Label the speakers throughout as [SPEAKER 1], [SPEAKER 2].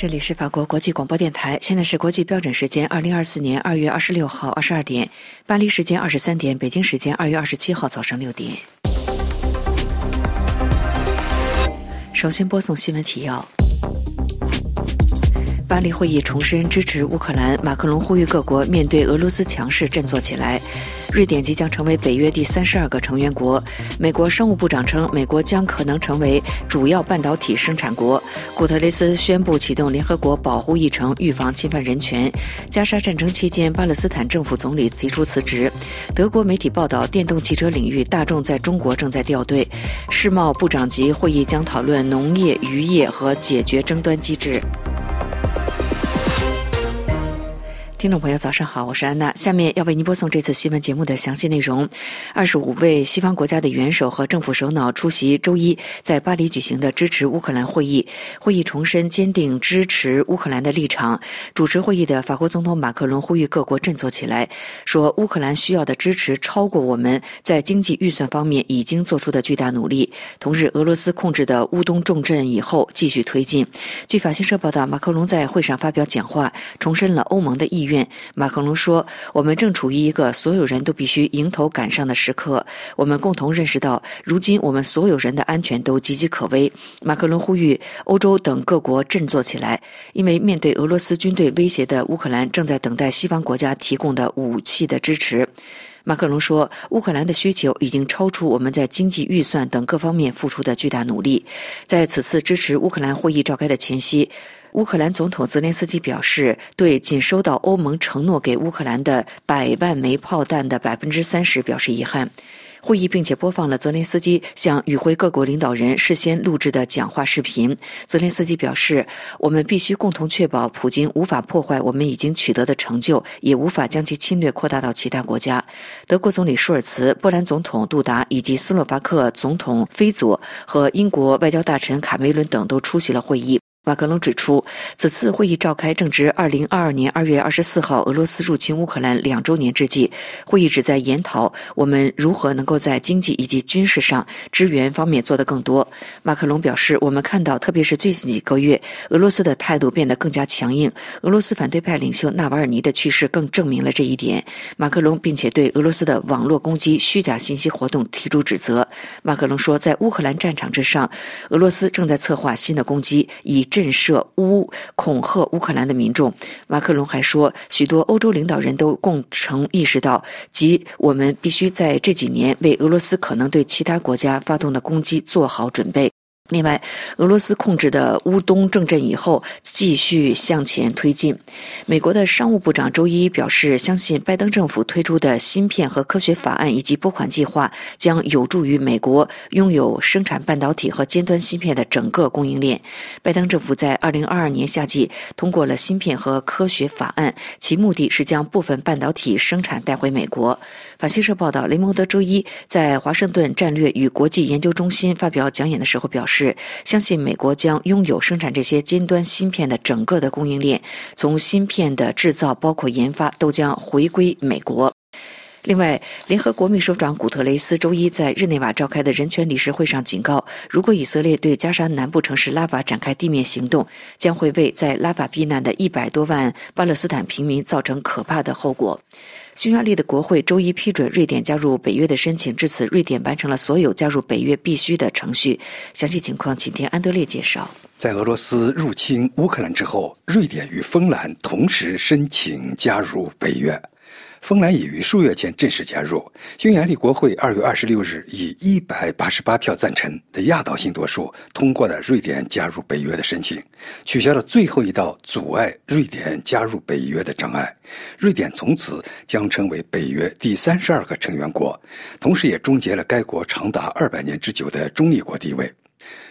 [SPEAKER 1] 这里是法国国际广播电台，现在是国际标准时间二零二四年二月二十六号二十二点，巴黎时间二十三点，北京时间二月二十七号早上六点。首先播送新闻提要。巴黎会议重申支持乌克兰，马克龙呼吁各国面对俄罗斯强势振作起来。瑞典即将成为北约第三十二个成员国。美国商务部长称，美国将可能成为主要半导体生产国。古特雷斯宣布启动联合国保护议程，预防侵犯人权。加沙战争期间，巴勒斯坦政府总理提出辞职。德国媒体报道，电动汽车领域，大众在中国正在掉队。世贸部长级会议将讨论农业、渔业和解决争端机制。听众朋友，早上好，我是安娜。下面要为您播送这次新闻节目的详细内容。二十五位西方国家的元首和政府首脑出席周一在巴黎举行的支持乌克兰会议。会议重申坚定支持乌克兰的立场。主持会议的法国总统马克龙呼吁各国振作起来，说乌克兰需要的支持超过我们在经济预算方面已经做出的巨大努力。同日，俄罗斯控制的乌东重镇以后继续推进。据法新社报道，马克龙在会上发表讲话，重申了欧盟的意。愿马克龙说：“我们正处于一个所有人都必须迎头赶上的时刻。我们共同认识到，如今我们所有人的安全都岌岌可危。”马克龙呼吁欧洲等各国振作起来，因为面对俄罗斯军队威胁的乌克兰正在等待西方国家提供的武器的支持。马克龙说：“乌克兰的需求已经超出我们在经济预算等各方面付出的巨大努力。”在此次支持乌克兰会议召开的前夕。乌克兰总统泽连斯基表示，对仅收到欧盟承诺给乌克兰的百万枚炮弹的百分之三十表示遗憾。会议并且播放了泽连斯基向与会各国领导人事先录制的讲话视频。泽连斯基表示：“我们必须共同确保普京无法破坏我们已经取得的成就，也无法将其侵略扩大到其他国家。”德国总理舒尔茨、波兰总统杜达以及斯洛伐克总统菲佐和英国外交大臣卡梅伦等都出席了会议。马克龙指出，此次会议召开正值二零二二年二月二十四号俄罗斯入侵乌克兰两周年之际。会议旨在研讨我们如何能够在经济以及军事上支援方面做得更多。马克龙表示，我们看到，特别是最近几个月，俄罗斯的态度变得更加强硬。俄罗斯反对派领袖纳瓦尔尼的去世更证明了这一点。马克龙并且对俄罗斯的网络攻击、虚假信息活动提出指责。马克龙说，在乌克兰战场之上，俄罗斯正在策划新的攻击，以。震慑乌恐吓乌克兰的民众，马克龙还说，许多欧洲领导人都共同意识到，即我们必须在这几年为俄罗斯可能对其他国家发动的攻击做好准备。另外，俄罗斯控制的乌东重镇以后继续向前推进。美国的商务部长周一表示，相信拜登政府推出的芯片和科学法案以及拨款计划将有助于美国拥有生产半导体和尖端芯片的整个供应链。拜登政府在二零二二年夏季通过了芯片和科学法案，其目的是将部分半导体生产带回美国。法新社报道，雷蒙德周一在华盛顿战略与国际研究中心发表讲演的时候表示。相信美国将拥有生产这些尖端芯片的整个的供应链，从芯片的制造包括研发都将回归美国。另外，联合国秘书长古特雷斯周一在日内瓦召开的人权理事会上警告，如果以色列对加沙南部城市拉法展开地面行动，将会为在拉法避难的一百多万巴勒斯坦平民造成可怕的后果。匈牙利的国会周一批准瑞典加入北约的申请，至此，瑞典完成了所有加入北约必须的程序。详细情况，请听安德烈介绍。
[SPEAKER 2] 在俄罗斯入侵乌克兰之后，瑞典与芬兰同时申请加入北约。芬兰已于数月前正式加入。匈牙利国会二月二十六日以一百八十八票赞成的压倒性多数通过了瑞典加入北约的申请，取消了最后一道阻碍瑞典加入北约的障碍。瑞典从此将成为北约第三十二个成员国，同时也终结了该国长达二百年之久的中立国地位。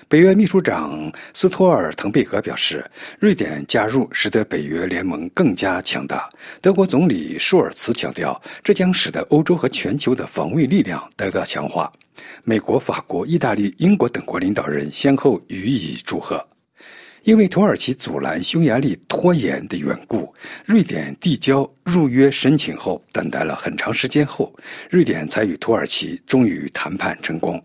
[SPEAKER 2] 北约秘书长斯托尔滕贝格表示，瑞典加入使得北约联盟更加强大。德国总理舒尔茨强调，这将使得欧洲和全球的防卫力量得到强化。美国、法国、意大利、英国等国领导人先后予以祝贺。因为土耳其阻拦匈牙利拖延的缘故，瑞典递交入约申请后，等待了很长时间后，瑞典才与土耳其终于谈判成功。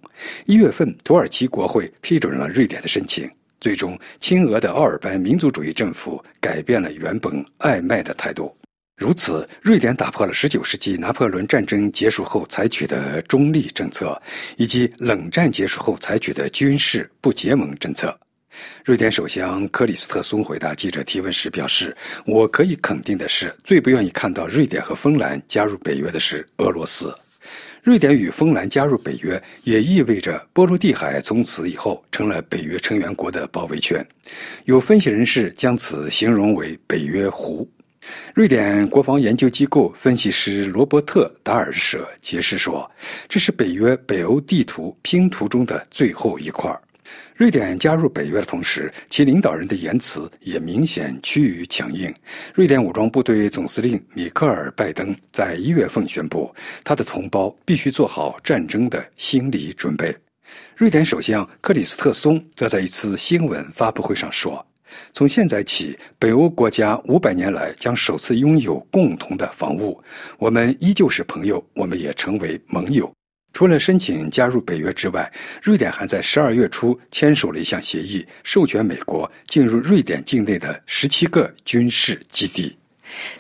[SPEAKER 2] 一月份，土耳其国会批准了瑞典的申请。最终，亲俄的奥尔班民族主义政府改变了原本暧昧的态度。如此，瑞典打破了19世纪拿破仑战争结束后采取的中立政策，以及冷战结束后采取的军事不结盟政策。瑞典首相克里斯特松回答记者提问时表示：“我可以肯定的是，最不愿意看到瑞典和芬兰加入北约的是俄罗斯。瑞典与芬兰加入北约，也意味着波罗的海从此以后成了北约成员国的包围圈。有分析人士将此形容为‘北约湖’。”瑞典国防研究机构分析师罗伯特·达尔舍解释说：“这是北约北欧地图拼图中的最后一块。瑞典加入北约的同时，其领导人的言辞也明显趋于强硬。瑞典武装部队总司令米克尔·拜登在一月份宣布，他的同胞必须做好战争的心理准备。瑞典首相克里斯特松则在一次新闻发布会上说。”从现在起，北欧国家五百年来将首次拥有共同的防务。我们依旧是朋友，我们也成为盟友。除了申请加入北约之外，瑞典还在十二月初签署了一项协议，授权美国进入瑞典境内的十七个军事基地。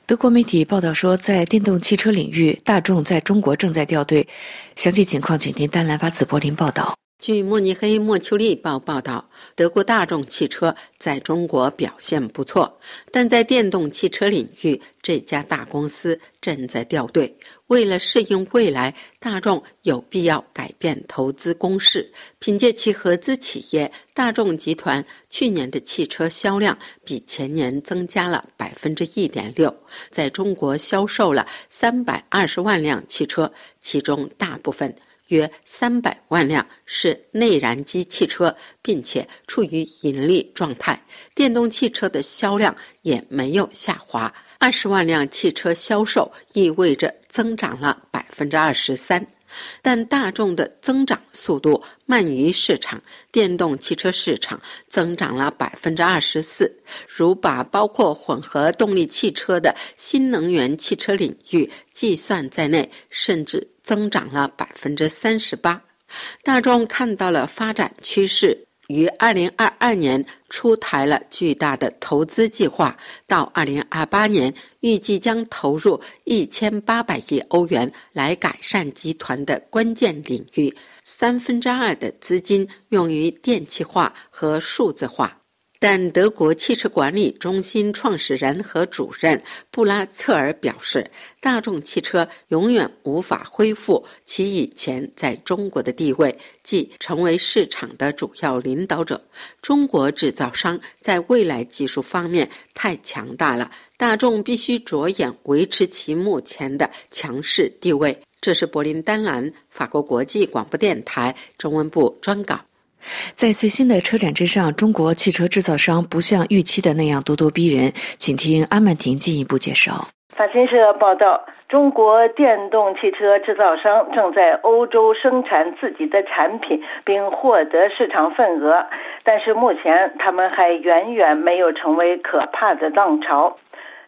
[SPEAKER 1] 德国媒体报道说，在电动汽车领域，大众在中国正在掉队。详细情况，请听丹兰发自柏林报道。
[SPEAKER 3] 据慕尼黑莫丘利报报道，德国大众汽车在中国表现不错，但在电动汽车领域，这家大公司正在掉队。为了适应未来，大众有必要改变投资公式。凭借其合资企业大众集团，去年的汽车销量比前年增加了百分之一点六，在中国销售了三百二十万辆汽车，其中大部分。约三百万辆是内燃机汽车，并且处于盈利状态。电动汽车的销量也没有下滑，二十万辆汽车销售意味着增长了百分之二十三。但大众的增长速度慢于市场，电动汽车市场增长了百分之二十四。如把包括混合动力汽车的新能源汽车领域计算在内，甚至。增长了百分之三十八，大众看到了发展趋势，于二零二二年出台了巨大的投资计划，到二零二八年预计将投入一千八百亿欧元来改善集团的关键领域，三分之二的资金用于电气化和数字化。但德国汽车管理中心创始人和主任布拉策尔表示，大众汽车永远无法恢复其以前在中国的地位，即成为市场的主要领导者。中国制造商在未来技术方面太强大了，大众必须着眼维持其目前的强势地位。这是柏林丹兰法国国际广播电台中文部专稿。
[SPEAKER 1] 在最新的车展之上，中国汽车制造商不像预期的那样咄咄逼人。请听阿曼婷进一步介绍。
[SPEAKER 4] 法新社报道，中国电动汽车制造商正在欧洲生产自己的产品，并获得市场份额，但是目前他们还远远没有成为可怕的浪潮。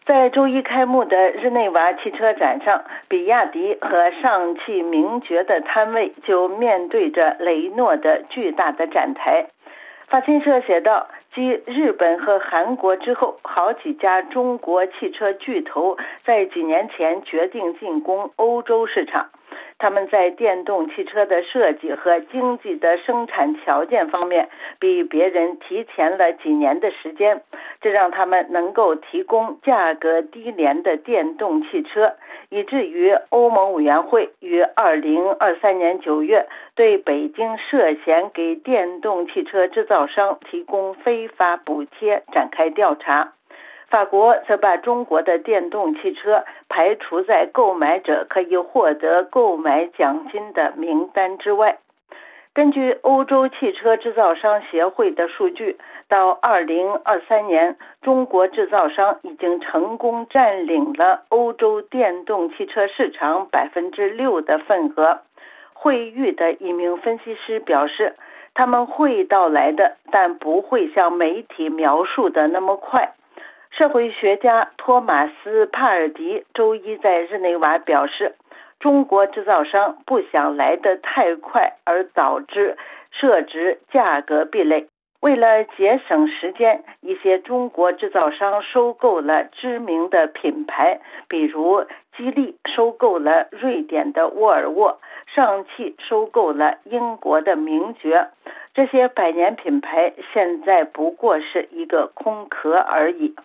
[SPEAKER 4] 在周一开幕的日内瓦汽车展上，比亚迪和上汽名爵的摊位就面对着雷诺的巨大的展台。法新社写道：“继日本和韩国之后，好几家中国汽车巨头在几年前决定进攻欧洲市场。”他们在电动汽车的设计和经济的生产条件方面比别人提前了几年的时间，这让他们能够提供价格低廉的电动汽车，以至于欧盟委员会于二零二三年九月对北京涉嫌给电动汽车制造商提供非法补贴展开调查。法国则把中国的电动汽车排除在购买者可以获得购买奖金的名单之外。根据欧洲汽车制造商协会的数据，到2023年，中国制造商已经成功占领了欧洲电动汽车市场百分之六的份额。惠誉的一名分析师表示，他们会到来的，但不会像媒体描述的那么快。社会学家托马斯·帕尔迪周一在日内瓦表示，中国制造商不想来得太快，而导致设置价格壁垒。为了节省时间，一些中国制造商收购了知名的品牌，比如吉利收购了瑞典的沃尔沃，上汽收购了英国的名爵。这些百年品牌现在不过是一个空壳而已。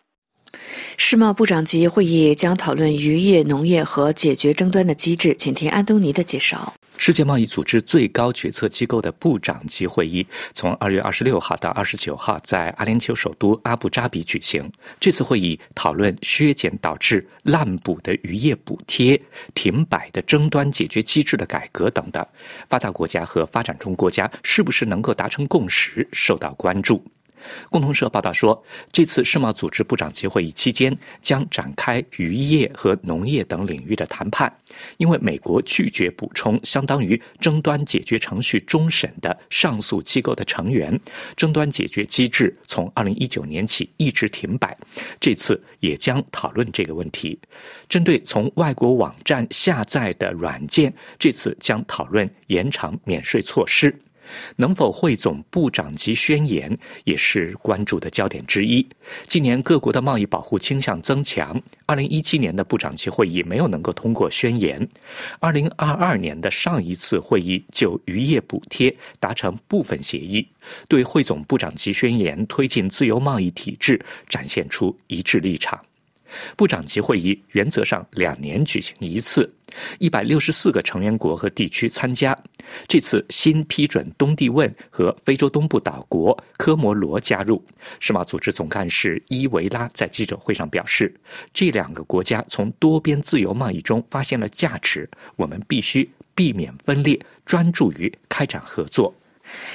[SPEAKER 1] 世贸部长级会议将讨论渔业、农业和解决争端的机制，请听安东尼的介绍。
[SPEAKER 5] 世界贸易组织最高决策机构的部长级会议从二月二十六号到二十九号在阿联酋首都阿布扎比举行。这次会议讨论削减导致滥捕的渔业补贴、停摆的争端解决机制的改革等等。发达国家和发展中国家是不是能够达成共识，受到关注。共同社报道说，这次世贸组织部长级会议期间将展开渔业和农业等领域的谈判，因为美国拒绝补充相当于争端解决程序终审的上诉机构的成员，争端解决机制从二零一九年起一直停摆。这次也将讨论这个问题。针对从外国网站下载的软件，这次将讨论延长免税措施。能否汇总部长级宣言也是关注的焦点之一。今年各国的贸易保护倾向增强，二零一七年的部长级会议没有能够通过宣言，二零二二年的上一次会议就渔业补贴达成部分协议，对汇总部长级宣言推进自由贸易体制展现出一致立场。部长级会议原则上两年举行一次，一百六十四个成员国和地区参加。这次新批准东帝汶和非洲东部岛国科摩罗加入。世贸组织总干事伊维拉在记者会上表示，这两个国家从多边自由贸易中发现了价值，我们必须避免分裂，专注于开展合作。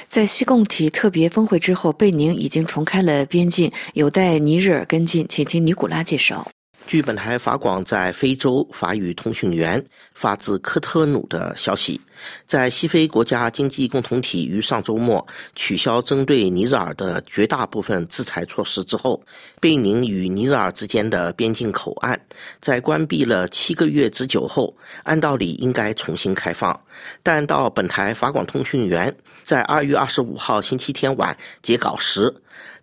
[SPEAKER 1] 在西贡体特别峰会之后，贝宁已经重开了边境，有待尼日尔跟进。请听尼古拉介绍。
[SPEAKER 6] 据本台法广在非洲法语通讯员发自科特努的消息，在西非国家经济共同体于上周末取消针对尼日尔的绝大部分制裁措施之后，贝宁与尼日尔之间的边境口岸在关闭了七个月之久后，按道理应该重新开放。但到本台法广通讯员在二月二十五号星期天晚截稿时，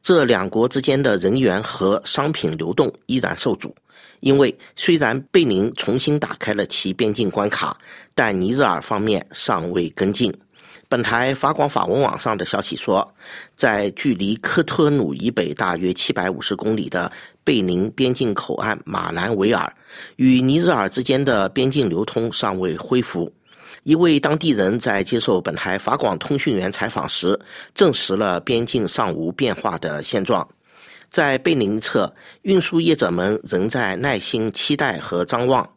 [SPEAKER 6] 这两国之间的人员和商品流动依然受阻。因为虽然贝宁重新打开了其边境关卡，但尼日尔方面尚未跟进。本台法广法文网上的消息说，在距离科特努以北大约七百五十公里的贝宁边境口岸马兰维尔，与尼日尔之间的边境流通尚未恢复。一位当地人在接受本台法广通讯员采访时，证实了边境尚无变化的现状。在贝宁侧，运输业者们仍在耐心期待和张望，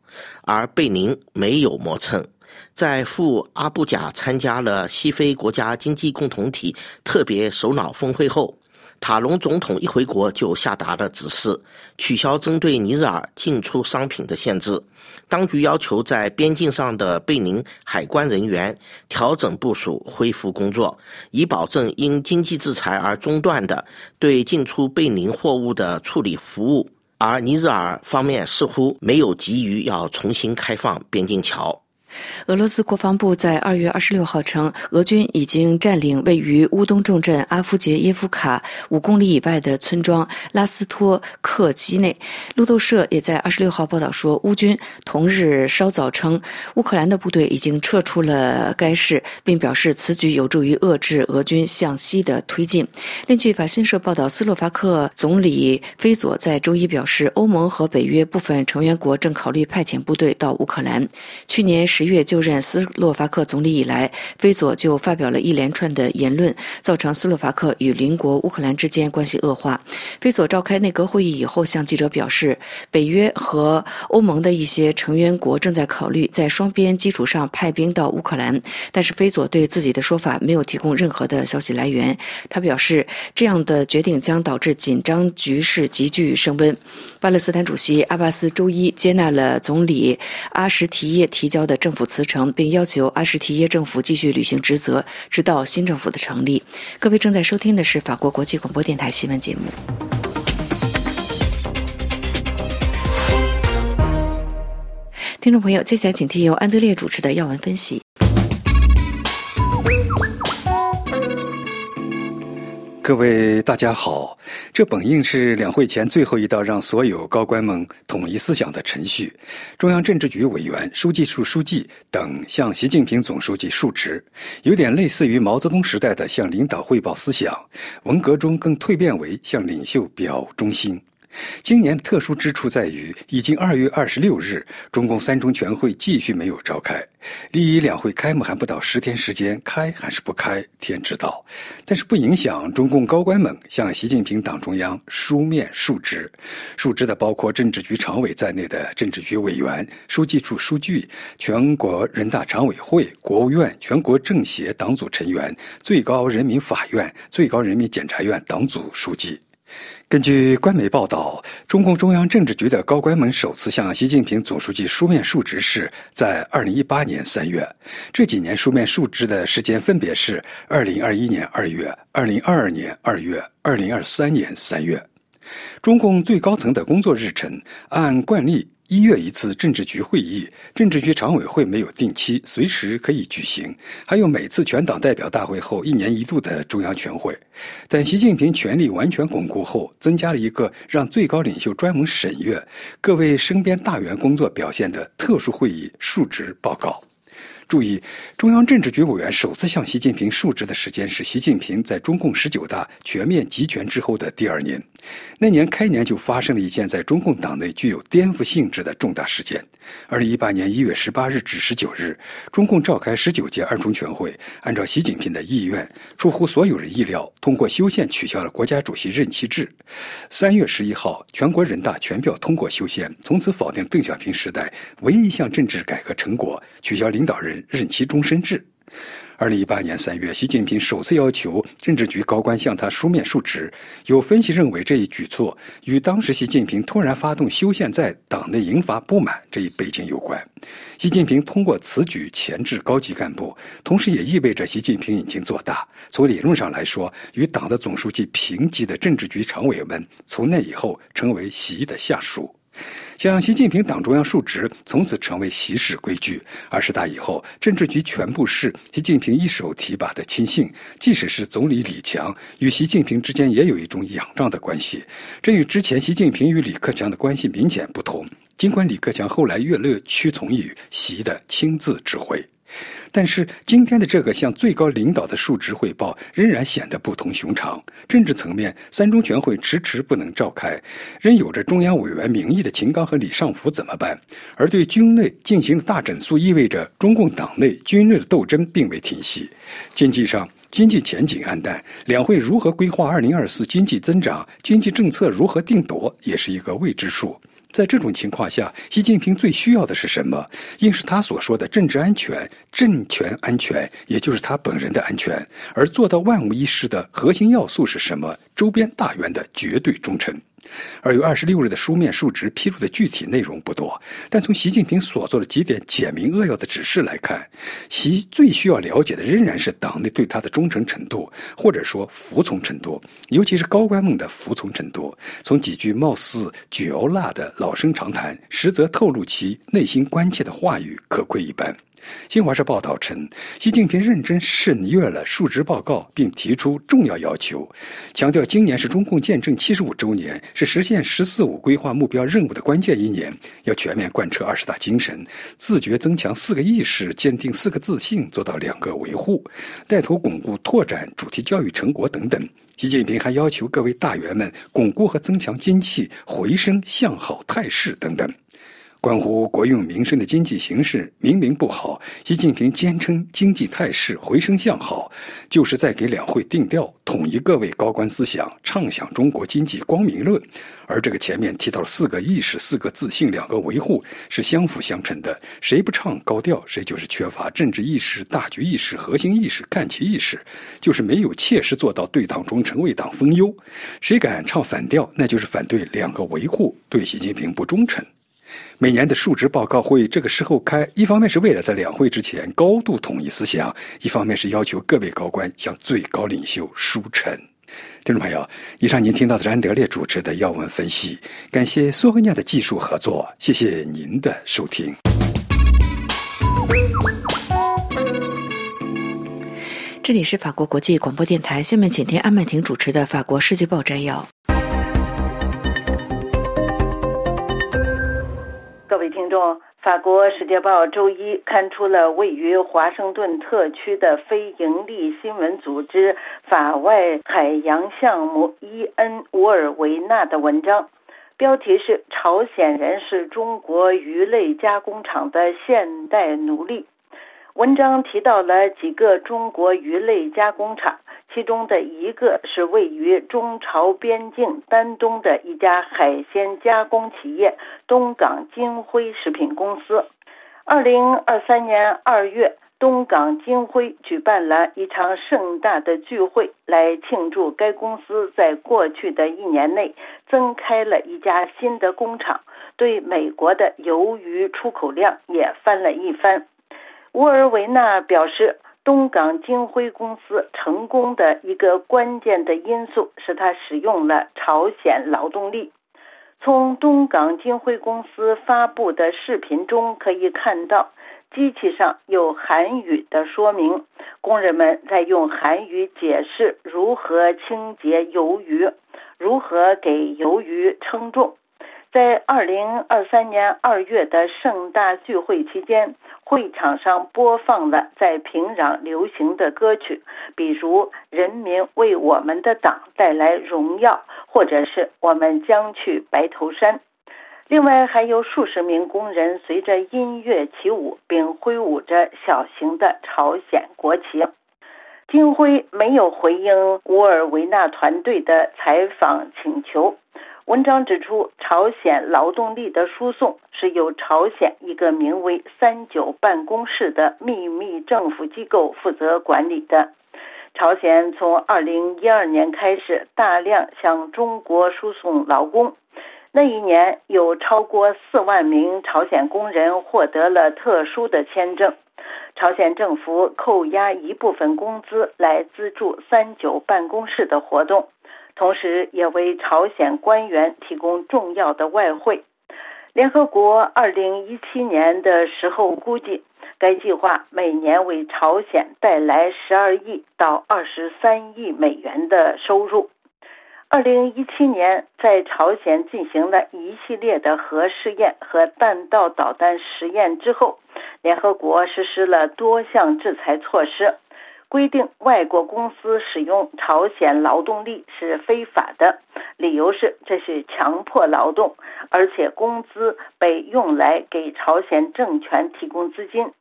[SPEAKER 6] 而贝宁没有磨蹭。在赴阿布贾参加了西非国家经济共同体特别首脑峰会后。塔隆总统一回国就下达了指示，取消针对尼日尔进出商品的限制。当局要求在边境上的贝宁海关人员调整部署，恢复工作，以保证因经济制裁而中断的对进出贝宁货物的处理服务。而尼日尔方面似乎没有急于要重新开放边境桥。
[SPEAKER 1] 俄罗斯国防部在二月二十六号称，俄军已经占领位于乌东重镇阿夫杰耶夫卡五公里以外的村庄拉斯托克基内。路透社也在二十六号报道说，乌军同日稍早称，乌克兰的部队已经撤出了该市，并表示此举有助于遏制俄军向西的推进。另据法新社报道，斯洛伐克总理菲佐在周一表示，欧盟和北约部分成员国正考虑派遣部队到乌克兰。去年十月就任斯洛伐克总理以来，菲佐就发表了一连串的言论，造成斯洛伐克与邻国乌克兰之间关系恶化。菲佐召开内阁会议以后，向记者表示，北约和欧盟的一些成员国正在考虑在双边基础上派兵到乌克兰，但是菲佐对自己的说法没有提供任何的消息来源。他表示，这样的决定将导致紧张局势急剧升温。巴勒斯坦主席阿巴斯周一接纳了总理阿什提耶提交的政府辞呈，并要求阿什提耶政府继续履行职责，直到新政府的成立。各位正在收听的是法国国际广播电台新闻节目。听众朋友，接下来请听由安德烈主持的要闻分析。
[SPEAKER 2] 各位大家好，这本应是两会前最后一道让所有高官们统一思想的程序。中央政治局委员、书记处书记等向习近平总书记述职，有点类似于毛泽东时代的向领导汇报思想，文革中更蜕变为向领袖表忠心。今年特殊之处在于，已经二月二十六日，中共三中全会继续没有召开。离两会开幕还不到十天时间，开还是不开，天知道。但是不影响中共高官们向习近平党中央书面述职。述职的包括政治局常委在内的政治局委员、书记处书记、全国人大常委会、国务院、全国政协党组成员、最高人民法院、最高人民检察院党组书记。根据官媒报道，中共中央政治局的高官们首次向习近平总书记书面述职是在二零一八年三月。这几年书面述职的时间分别是二零二一年二月、二零二二年二月、二零二三年三月。中共最高层的工作日程按惯例。一月一次政治局会议，政治局常委会没有定期，随时可以举行。还有每次全党代表大会后一年一度的中央全会。但习近平权力完全巩固后，增加了一个让最高领袖专门审阅各位身边大员工作表现的特殊会议述职报告。注意，中央政治局委员首次向习近平述职的时间是习近平在中共十九大全面集权之后的第二年。那年开年就发生了一件在中共党内具有颠覆性质的重大事件。二零一八年一月十八日至十九日，中共召开十九届二中全会，按照习近平的意愿，出乎所有人意料，通过修宪取消了国家主席任期制。三月十一号，全国人大全票通过修宪，从此否定邓小平时代唯一一项政治改革成果，取消领导人。任期终身制。二零一八年三月，习近平首次要求政治局高官向他书面述职。有分析认为，这一举措与当时习近平突然发动修宪，在党内引发不满这一背景有关。习近平通过此举钳制高级干部，同时也意味着习近平已经做大。从理论上来说，与党的总书记平级的政治局常委们，从那以后成为习的下属。向习近平党中央述职，从此成为习氏规矩。二十大以后，政治局全部是习近平一手提拔的亲信，即使是总理李强，与习近平之间也有一种仰仗的关系。这与之前习近平与李克强的关系明显不同。尽管李克强后来越来越屈从于习的亲自指挥。但是今天的这个向最高领导的述职汇报仍然显得不同寻常。政治层面，三中全会迟迟不能召开，仍有着中央委员名义的秦刚和李尚福怎么办？而对军内进行的大整肃，意味着中共党内军内的斗争并未停息。经济上，经济前景暗淡，两会如何规划二零二四经济增长，经济政策如何定夺，也是一个未知数。在这种情况下，习近平最需要的是什么？应是他所说的政治安全、政权安全，也就是他本人的安全。而做到万无一失的核心要素是什么？周边大员的绝对忠诚。二月二十六日的书面述职披露的具体内容不多，但从习近平所做的几点简明扼要的指示来看，习最需要了解的仍然是党内对他的忠诚程度，或者说服从程度，尤其是高官们的服从程度。从几句貌似嚼蜡的老生常谈，实则透露其内心关切的话语，可窥一斑。新华社报道称，习近平认真审阅了述职报告，并提出重要要求，强调今年是中共建政七十五周年，是实现“十四五”规划目标任务的关键一年，要全面贯彻二十大精神，自觉增强四个意识，坚定四个自信，做到两个维护，带头巩固拓展主题教育成果等等。习近平还要求各位大员们巩固和增强经济回升向好态势等等。关乎国用民生的经济形势明明不好，习近平坚称经济态势回升向好，就是在给两会定调，统一各位高官思想，畅想中国经济光明论。而这个前面提到四个意识、四个自信、两个维护，是相辅相成的。谁不唱高调，谁就是缺乏政治意识、大局意识、核心意识、看齐意识，就是没有切实做到对党忠诚、为党分忧。谁敢唱反调，那就是反对两个维护，对习近平不忠诚。每年的述职报告会这个时候开，一方面是为了在两会之前高度统一思想，一方面是要求各位高官向最高领袖书臣。听众朋友，以上您听到的是安德烈主持的要闻分析，感谢苏荷亚的技术合作，谢谢您的收听。
[SPEAKER 1] 这里是法国国际广播电台，下面请听安曼婷主持的《法国世界报》摘要。
[SPEAKER 4] 听众，法国《世界报》周一刊出了位于华盛顿特区的非营利新闻组织法外海洋项目伊恩乌尔维纳的文章，标题是“朝鲜人是中国鱼类加工厂的现代奴隶”。文章提到了几个中国鱼类加工厂，其中的一个是位于中朝边境丹东的一家海鲜加工企业——东港金辉食品公司。二零二三年二月，东港金辉举办了一场盛大的聚会，来庆祝该公司在过去的一年内增开了一家新的工厂，对美国的鱿鱼出口量也翻了一番。乌尔维纳表示，东港金辉公司成功的一个关键的因素是它使用了朝鲜劳动力。从东港金辉公司发布的视频中可以看到，机器上有韩语的说明，工人们在用韩语解释如何清洁鱿鱼，如何给鱿鱼称重。在二零二三年二月的盛大聚会期间，会场上播放了在平壤流行的歌曲，比如《人民为我们的党带来荣耀》，或者是我们将去白头山。另外，还有数十名工人随着音乐起舞，并挥舞着小型的朝鲜国旗。金辉没有回应乌尔维纳团队的采访请求。文章指出，朝鲜劳动力的输送是由朝鲜一个名为“三九办公室”的秘密政府机构负责管理的。朝鲜从二零一二年开始大量向中国输送劳工，那一年有超过四万名朝鲜工人获得了特殊的签证。朝鲜政府扣押一部分工资来资助“三九办公室”的活动。同时，也为朝鲜官员提供重要的外汇。联合国二零一七年的时候估计，该计划每年为朝鲜带来十二亿到二十三亿美元的收入。二零一七年，在朝鲜进行了一系列的核试验和弹道导弹实验之后，联合国实施了多项制裁措施。规定外国公司使用朝鲜劳动力是非法的，理由是这是强迫劳动，而且工资被用来给朝鲜政权提供资金。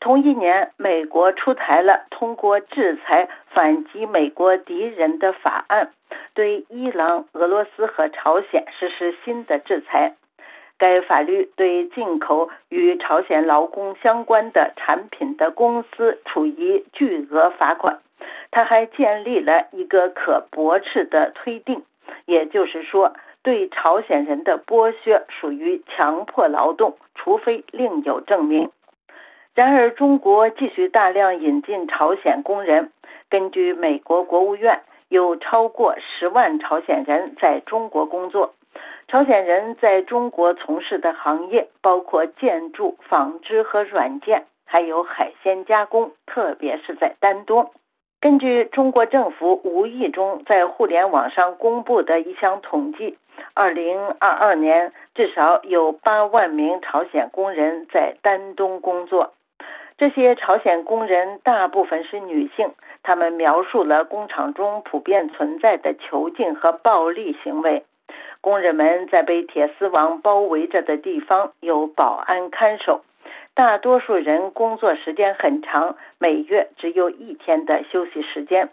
[SPEAKER 4] 同一年，美国出台了通过制裁反击美国敌人的法案，对伊朗、俄罗斯和朝鲜实施新的制裁。该法律对进口与朝鲜劳工相关的产品的公司处以巨额罚款。他还建立了一个可驳斥的推定，也就是说，对朝鲜人的剥削属于强迫劳动，除非另有证明。然而，中国继续大量引进朝鲜工人。根据美国国务院，有超过十万朝鲜人在中国工作。朝鲜人在中国从事的行业包括建筑、纺织和软件，还有海鲜加工，特别是在丹东。根据中国政府无意中在互联网上公布的一项统计，二零二二年至少有八万名朝鲜工人在丹东工作。这些朝鲜工人大部分是女性，他们描述了工厂中普遍存在的囚禁和暴力行为。工人们在被铁丝网包围着的地方有保安看守，大多数人工作时间很长，每月只有一天的休息时间。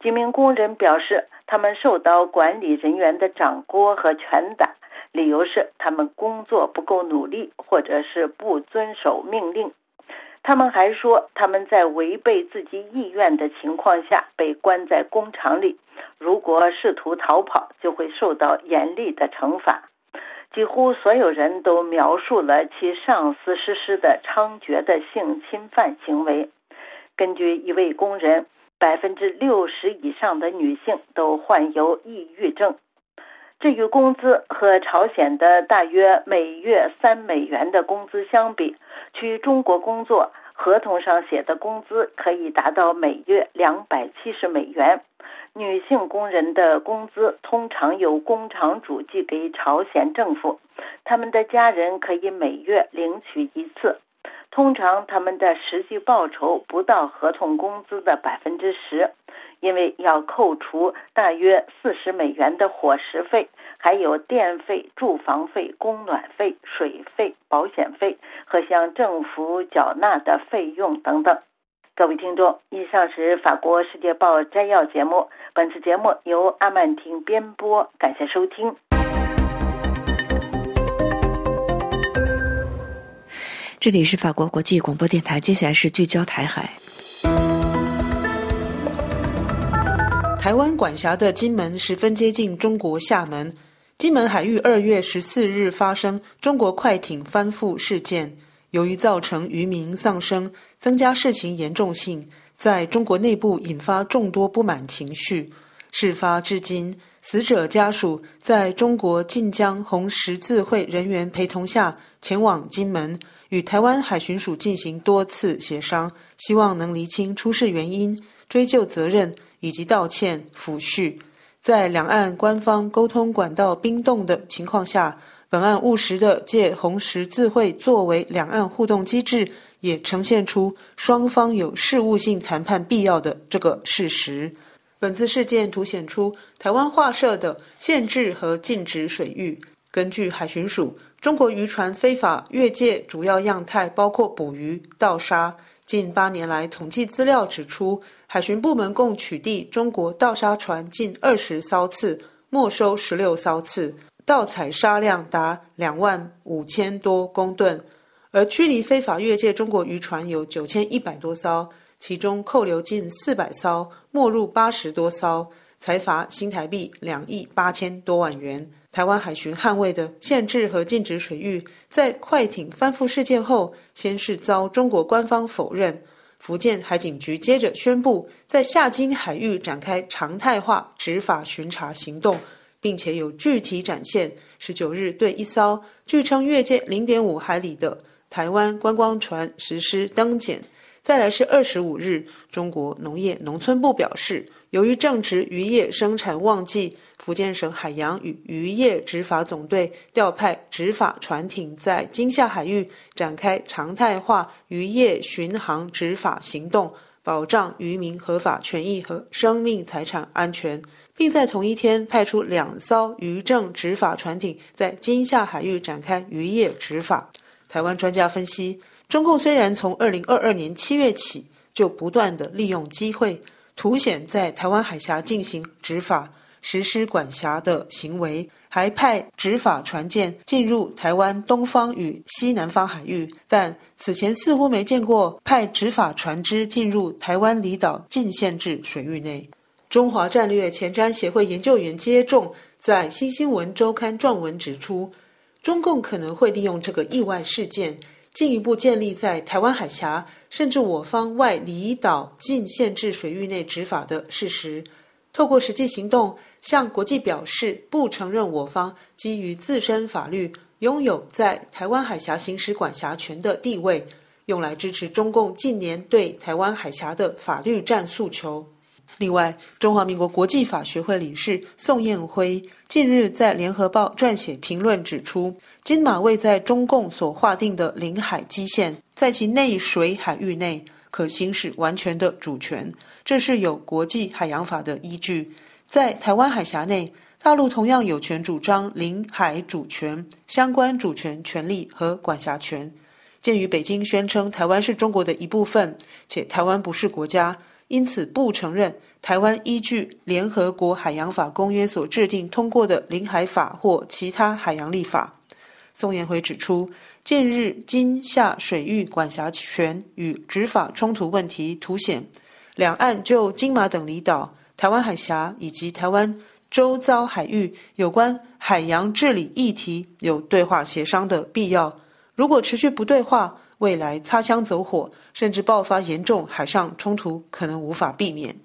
[SPEAKER 4] 几名工人表示，他们受到管理人员的掌掴和拳打，理由是他们工作不够努力，或者是不遵守命令。他们还说，他们在违背自己意愿的情况下被关在工厂里，如果试图逃跑，就会受到严厉的惩罚。几乎所有人都描述了其上司实施的猖獗的性侵犯行为。根据一位工人，百分之六十以上的女性都患有抑郁症。至于工资和朝鲜的大约每月三美元的工资相比，去中国工作合同上写的工资可以达到每月两百七十美元。女性工人的工资通常由工厂主寄给朝鲜政府，他们的家人可以每月领取一次。通常他们的实际报酬不到合同工资的百分之十。因为要扣除大约四十美元的伙食费，还有电费、住房费、供暖费、水费、保险费和向政府缴纳的费用等等。各位听众，以上是法国《世界报》摘要节目。本次节目由阿曼婷编播，感谢收听。
[SPEAKER 1] 这里是法国国际广播电台，接下来是聚焦台海。
[SPEAKER 7] 台湾管辖的金门十分接近中国厦门。金门海域二月十四日发生中国快艇翻覆事件，由于造成渔民丧生，增加事情严重性，在中国内部引发众多不满情绪。事发至今，死者家属在中国晋江红十字会人员陪同下前往金门，与台湾海巡署进行多次协商，希望能厘清出事原因，追究责任。以及道歉抚恤，在两岸官方沟通管道冰冻的情况下，本案务实的借红十字会作为两岸互动机制，也呈现出双方有事务性谈判必要的这个事实。本次事件凸显出台湾划设的限制和禁止水域。根据海巡署，中国渔船非法越界主要样态包括捕鱼、盗沙。近八年来统计资料指出。海巡部门共取缔中国盗沙船近二十艘次，没收十六艘次，盗采沙量达两万五千多公吨，而驱离非法越界中国渔船有九千一百多艘，其中扣留近四百艘，没入八十多艘，财罚新台币两亿八千多万元。台湾海巡捍卫的限制和禁止水域，在快艇翻覆事件后，先是遭中国官方否认。福建海警局接着宣布，在下金海域展开常态化执法巡查行动，并且有具体展现。十九日对一艘据称越界零点五海里的台湾观光船实施登检。再来是二十五日，中国农业农村部表示，由于正值渔业生产旺季。福建省海洋与渔业执法总队调派执法船艇在金厦海域展开常态化渔业巡航执法行动，保障渔民合法权益和生命财产安全，并在同一天派出两艘渔政执法船艇在金厦海域展开渔业执法。台湾专家分析，中共虽然从二零二二年七月起就不断的利用机会，凸显在台湾海峡进行执法。实施管辖的行为，还派执法船舰进入台湾东方与西南方海域，但此前似乎没见过派执法船只进入台湾离岛禁限制水域内。中华战略前瞻协会研究员接种在《新新闻周刊》撰文指出，中共可能会利用这个意外事件，进一步建立在台湾海峡甚至我方外离岛禁限制水域内执法的事实，透过实际行动。向国际表示不承认我方基于自身法律拥有在台湾海峡行使管辖权的地位，用来支持中共近年对台湾海峡的法律战诉求。另外，中华民国国际法学会理事宋彦辉近日在《联合报》撰写评论指出，金马位在中共所划定的领海基线，在其内水海域内可行使完全的主权，这是有国际海洋法的依据。在台湾海峡内，大陆同样有权主张领海主权、相关主权权利和管辖权。鉴于北京宣称台湾是中国的一部分，且台湾不是国家，因此不承认台湾依据联合国海洋法公约所制定通过的领海法或其他海洋立法。宋延辉指出，近日金厦水域管辖权与执法冲突问题凸显，两岸就金马等离岛。台湾海峡以及台湾周遭海域有关海洋治理议题有对话协商的必要。如果持续不对话，未来擦枪走火，甚至爆发严重海上冲突，可能无法避免。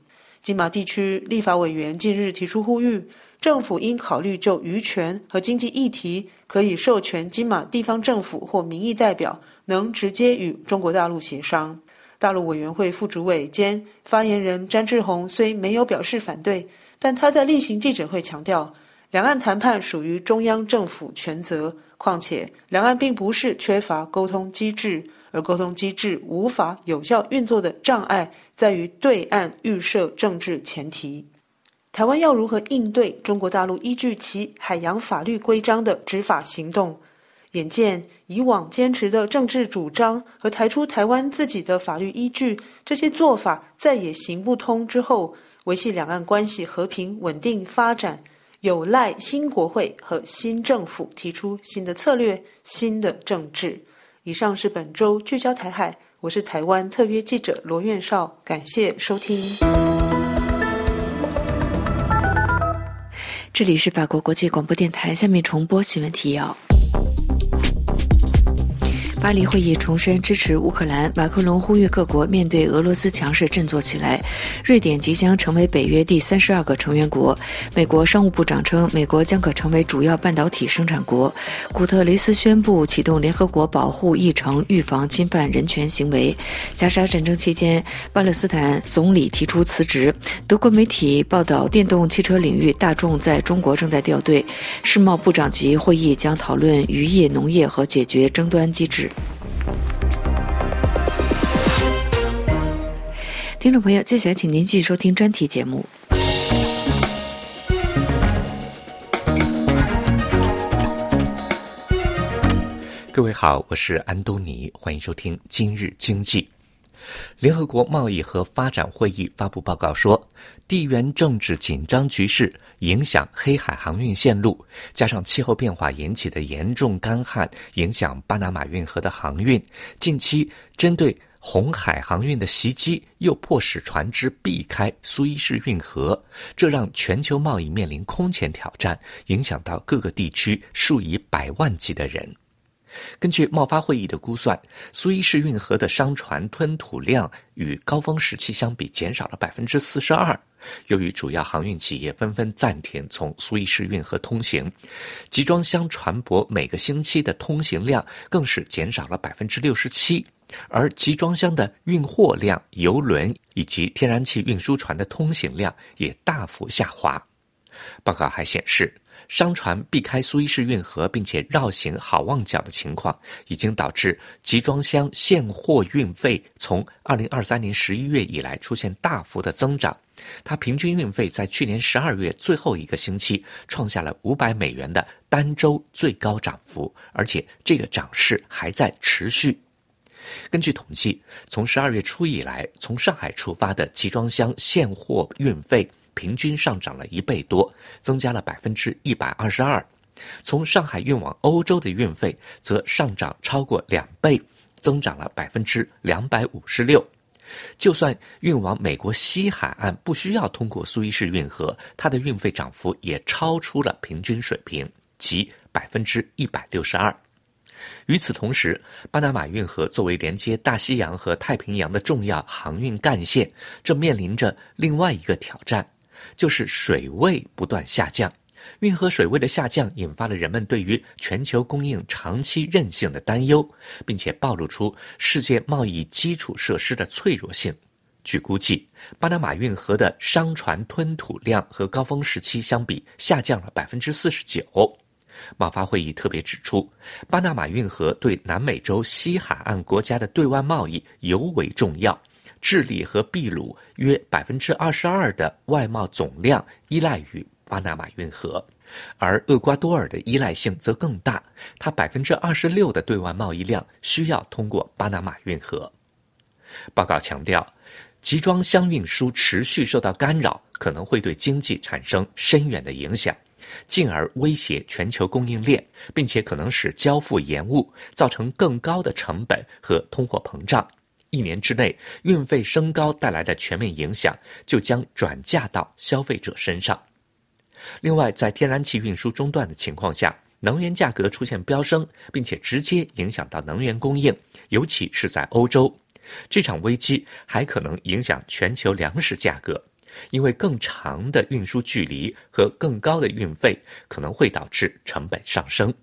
[SPEAKER 7] 金马地区立法委员近日提出呼吁，政府应考虑就渔权和经济议题，可以授权金马地方政府或民意代表能直接与中国大陆协商。大陆委员会副主委兼发言人詹志宏虽没有表示反对，但他在例行记者会强调，两岸谈判属于中央政府全责。况且，两岸并不是缺乏沟通机制，而沟通机制无法有效运作的障碍在于对岸预设政治前提。台湾要如何应对中国大陆依据其海洋法律规章的执法行动？眼见以往坚持的政治主张和抬出台湾自己的法律依据，这些做法再也行不通之后，维系两岸关系和平稳定发展，有赖新国会和新政府提出新的策略、新的政治。以上是本周聚焦台海，我是台湾特约记者罗院少，感谢收听。
[SPEAKER 1] 这里是法国国际广播电台，下面重播新闻提要。巴黎会议重申支持乌克兰，马克龙呼吁各国面对俄罗斯强势振作起来。瑞典即将成为北约第三十二个成员国。美国商务部长称，美国将可成为主要半导体生产国。古特雷斯宣布启动联合国保护议程，预防侵犯人权行为。加沙战争期间，巴勒斯坦总理提出辞职。德国媒体报道，电动汽车领域大众在中国正在掉队。世贸部长级会议将讨论渔业、农业和解决争端机制。听众朋友，接下来请您继续收听专题节目。
[SPEAKER 5] 各位好，我是安东尼，欢迎收听今日经济。联合国贸易和发展会议发布报告说，地缘政治紧张局势影响黑海航运线路，加上气候变化引起的严重干旱，影响巴拿马运河的航运。近期针对红海航运的袭击，又迫使船只避开苏伊士运河，这让全球贸易面临空前挑战，影响到各个地区数以百万计的人。根据贸发会议的估算，苏伊士运河的商船吞吐量与高峰时期相比减少了百分之四十二。由于主要航运企业纷纷暂停从苏伊士运河通行，集装箱船舶每个星期的通行量更是减少了百分之六十七，而集装箱的运货量、油轮以及天然气运输船的通行量也大幅下滑。报告还显示。商船避开苏伊士运河，并且绕行好望角的情况，已经导致集装箱现货运费从二零二三年十一月以来出现大幅的增长。它平均运费在去年十二月最后一个星期创下了五百美元的单周最高涨幅，而且这个涨势还在持续。根据统计，从十二月初以来，从上海出发的集装箱现货运费。平均上涨了一倍多，增加了百分之一百二十二。从上海运往欧洲的运费则上涨超过两倍，增长了百分之两百五十六。就算运往美国西海岸不需要通过苏伊士运河，它的运费涨幅也超出了平均水平，即百分之一百六十二。与此同时，巴拿马运河作为连接大西洋和太平洋的重要航运干线，正面临着另外一个挑战。就是水位不断下降，运河水位的下降引发了人们对于全球供应长期韧性的担忧，并且暴露出世界贸易基础设施的脆弱性。据估计，巴拿马运河的商船吞吐量和高峰时期相比下降了百分之四十九。贸发会议特别指出，巴拿马运河对南美洲西海岸国家的对外贸易尤为重要。智利和秘鲁约百分之二十二的外贸总量依赖于巴拿马运河，而厄瓜多尔的依赖性则更大，它百分之二十六的对外贸易量需要通过巴拿马运河。报告强调，集装箱运输持续受到干扰，可能会对经济产生深远的影响，进而威胁全球供应链，并且可能使交付延误，造成更高的成本和通货膨胀。一年之内，运费升高带来的全面影响就将转嫁到消费者身上。另外，在天然气运输中断的情况下，能源价格出现飙升，并且直接影响到能源供应，尤其是在欧洲。这场危机还可能影响全球粮食价格。因为更长的运输距离和更高的运费可能会导致成本上升。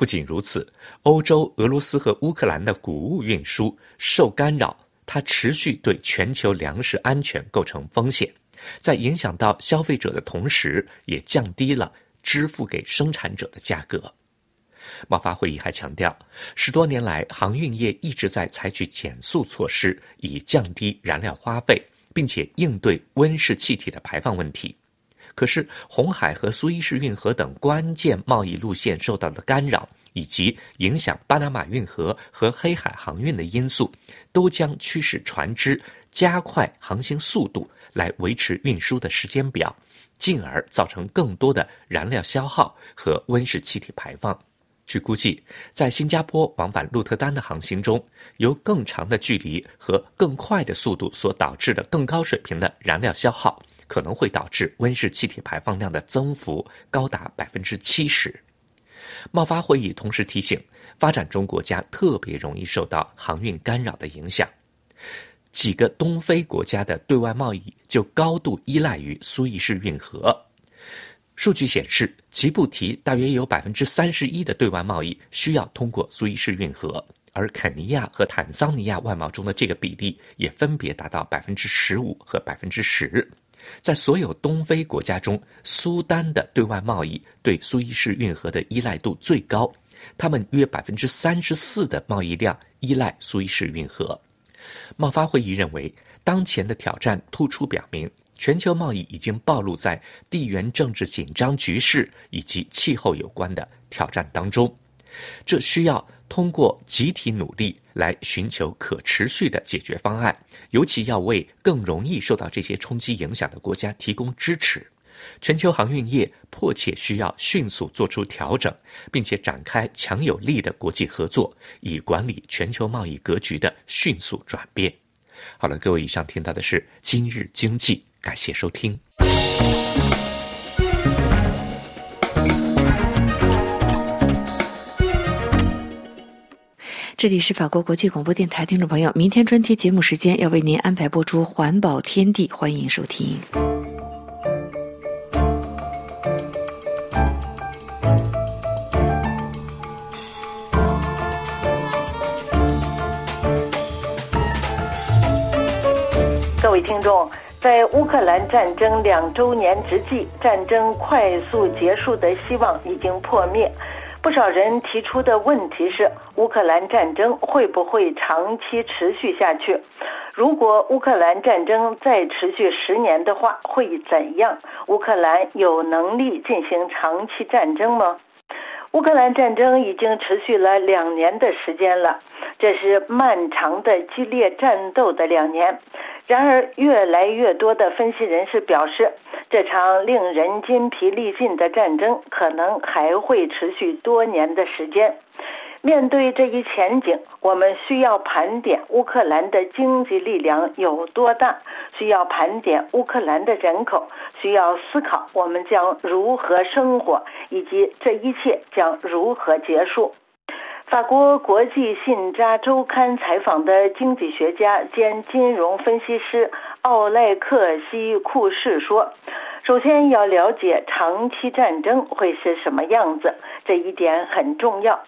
[SPEAKER 5] 不仅如此，欧洲、俄罗斯和乌克兰的谷物运输受干扰，它持续对全球粮食安全构成风险。在影响到消费者的同时，也降低了支付给生产者的价格。贸发会议还强调，十多年来，航运业一直在采取减速措施，以降低燃料花费，并且应对温室气体的排放问题。可是，红海和苏伊士运河等关键贸易路线受到的干扰，以及影响巴拿马运河和黑海航运的因素，都将驱使船只加快航行速度，来维持运输的时间表，进而造成更多的燃料消耗和温室气体排放。据估计，在新加坡往返鹿特丹的航行中，由更长的距离和更快的速度所导致的更高水平的燃料消耗，可能会导致温室气体排放量的增幅高达百分之七十。贸发会议同时提醒，发展中国家特别容易受到航运干扰的影响。几个东非国家的对外贸易就高度依赖于苏伊士运河。数据显示，吉布提大约有百分之三十一的对外贸易需要通过苏伊士运河，而肯尼亚和坦桑尼亚外贸中的这个比例也分别达到百分之十五和百分之十。在所有东非国家中，苏丹的对外贸易对苏伊士运河的依赖度最高，他们约百分之三十四的贸易量依赖苏伊士运河。贸发会议认为，当前的挑战突出表明。全球贸易已经暴露在地缘政治紧张局势以及气候有关的挑战当中，这需要通过集体努力来寻求可持续的解决方案，尤其要为更容易受到这些冲击影响的国家提供支持。全球航运业迫切需要迅速做出调整，并且展开强有力的国际合作，以管理全球贸易格局的迅速转变。好了，各位，以上听到的是今日经济。感谢收听。
[SPEAKER 1] 这里是法国国际广播电台，听众朋友，明天专题节目时间要为您安排播出《环保天地》，欢迎收听。
[SPEAKER 4] 各位听众。在乌克兰战争两周年之际，战争快速结束的希望已经破灭。不少人提出的问题是：乌克兰战争会不会长期持续下去？如果乌克兰战争再持续十年的话，会怎样？乌克兰有能力进行长期战争吗？乌克兰战争已经持续了两年的时间了，这是漫长的激烈战斗的两年。然而，越来越多的分析人士表示，这场令人筋疲力尽的战争可能还会持续多年的时间。面对这一前景，我们需要盘点乌克兰的经济力量有多大，需要盘点乌克兰的人口，需要思考我们将如何生活，以及这一切将如何结束。法国国际信札周刊采访的经济学家兼金融分析师奥莱克西库士说：“首先要了解长期战争会是什么样子，这一点很重要。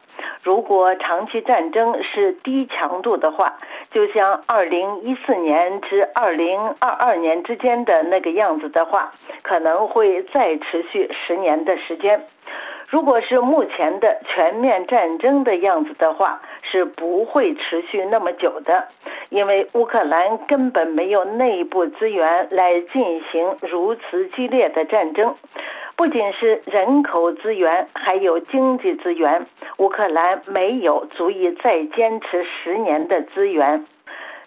[SPEAKER 4] 如果长期战争是低强度的话，就像2014年至2022年之间的那个样子的话，可能会再持续十年的时间。”如果是目前的全面战争的样子的话，是不会持续那么久的，因为乌克兰根本没有内部资源来进行如此激烈的战争，不仅是人口资源，还有经济资源，乌克兰没有足以再坚持十年的资源。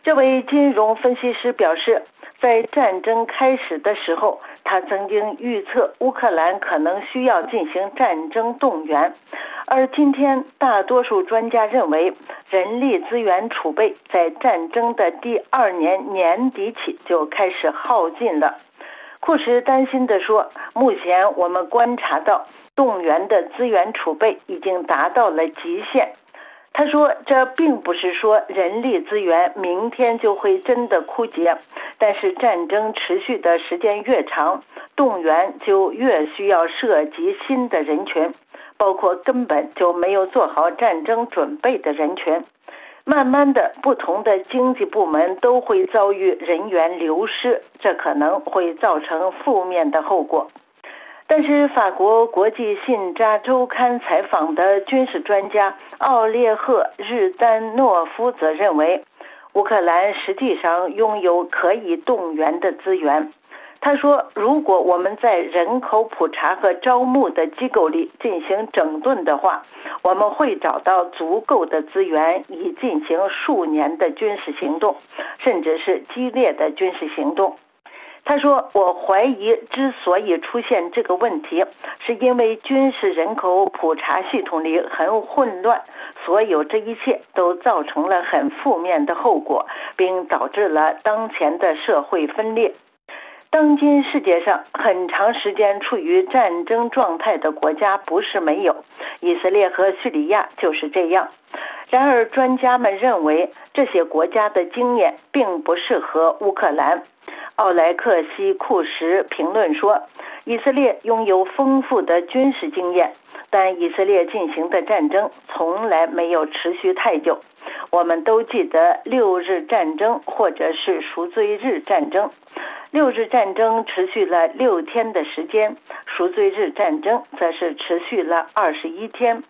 [SPEAKER 4] 这位金融分析师表示，在战争开始的时候。他曾经预测乌克兰可能需要进行战争动员，而今天大多数专家认为，人力资源储备在战争的第二年年底起就开始耗尽了。库什担心地说：“目前我们观察到，动员的资源储备已经达到了极限。”他说：“这并不是说人力资源明天就会真的枯竭。”但是战争持续的时间越长，动员就越需要涉及新的人群，包括根本就没有做好战争准备的人群。慢慢的，不同的经济部门都会遭遇人员流失，这可能会造成负面的后果。但是，法国国际信札周刊采访的军事专家奥列赫·日丹诺夫则认为，乌克兰实际上拥有可以动员的资源。他说：“如果我们在人口普查和招募的机构里进行整顿的话，我们会找到足够的资源以进行数年的军事行动，甚至是激烈的军事行动。”他说：“我怀疑之所以出现这个问题，是因为军事人口普查系统里很混乱，所有这一切都造成了很负面的后果，并导致了当前的社会分裂。”当今世界上很长时间处于战争状态的国家不是没有，以色列和叙利亚就是这样。然而，专家们认为这些国家的经验并不适合乌克兰。奥莱克西库什评论说：“以色列拥有丰富的军事经验，但以色列进行的战争从来没有持续太久。我们都记得六日战争，或者是赎罪日战争。”六日战争持续了六天的时间，赎罪日战争则是持续了二十一天。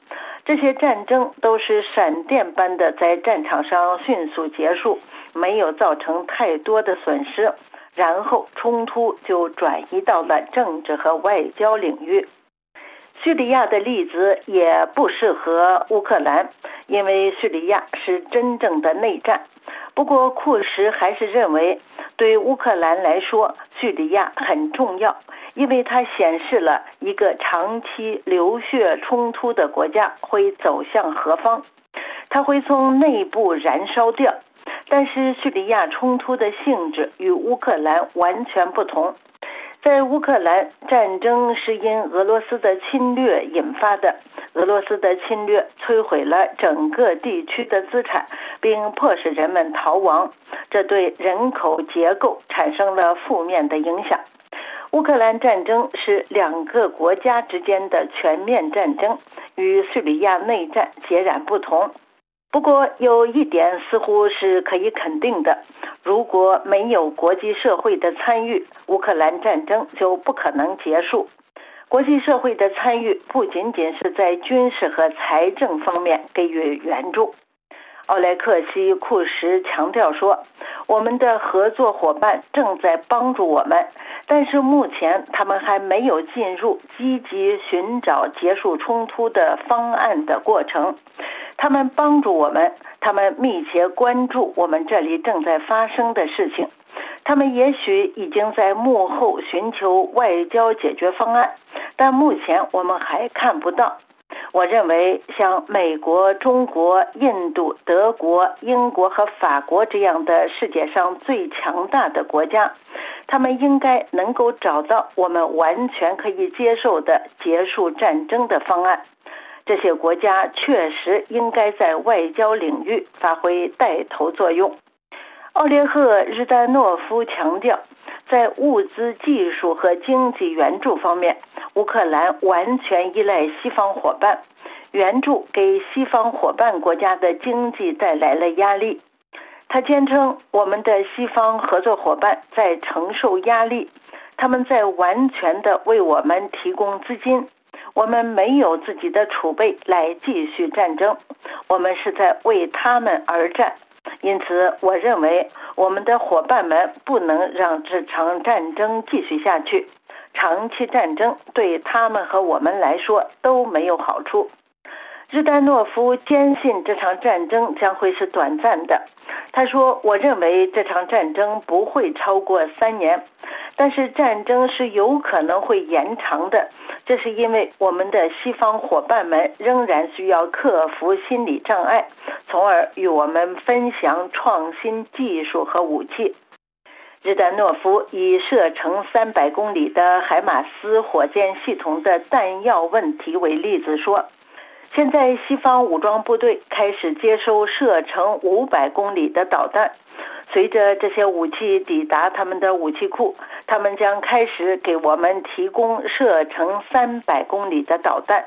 [SPEAKER 4] 这些战争都是闪电般的在战场上迅速结束，没有造成太多的损失，然后冲突就转移到了政治和外交领域。叙利亚的例子也不适合乌克兰，因为叙利亚是真正的内战。不过库什还是认为。对乌克兰来说，叙利亚很重要，因为它显示了一个长期流血冲突的国家会走向何方，它会从内部燃烧掉。但是叙利亚冲突的性质与乌克兰完全不同。在乌克兰，战争是因俄罗斯的侵略引发的。俄罗斯的侵略摧毁了整个地区的资产，并迫使人们逃亡，这对人口结构产生了负面的影响。乌克兰战争是两个国家之间的全面战争，与叙利亚内战截然不同。不过有一点似乎是可以肯定的：如果没有国际社会的参与，乌克兰战争就不可能结束。国际社会的参与不仅仅是在军事和财政方面给予援助。奥莱克西库什强调说：“我们的合作伙伴正在帮助我们，但是目前他们还没有进入积极寻找结束冲突的方案的过程。他们帮助我们，他们密切关注我们这里正在发生的事情。他们也许已经在幕后寻求外交解决方案，但目前我们还看不到。”我认为，像美国、中国、印度、德国、英国和法国这样的世界上最强大的国家，他们应该能够找到我们完全可以接受的结束战争的方案。这些国家确实应该在外交领域发挥带头作用。奥列赫·日丹诺夫强调。在物资、技术和经济援助方面，乌克兰完全依赖西方伙伴，援助给西方伙伴国家的经济带来了压力。他坚称，我们的西方合作伙伴在承受压力，他们在完全的为我们提供资金。我们没有自己的储备来继续战争，我们是在为他们而战。因此，我认为我们的伙伴们不能让这场战争继续下去。长期战争对他们和我们来说都没有好处。日丹诺夫坚信这场战争将会是短暂的。他说：“我认为这场战争不会超过三年，但是战争是有可能会延长的。这是因为我们的西方伙伴们仍然需要克服心理障碍，从而与我们分享创新技术和武器。”日丹诺夫以射程三百公里的海马斯火箭系统的弹药问题为例子说。现在西方武装部队开始接收射程五百公里的导弹。随着这些武器抵达他们的武器库，他们将开始给我们提供射程三百公里的导弹。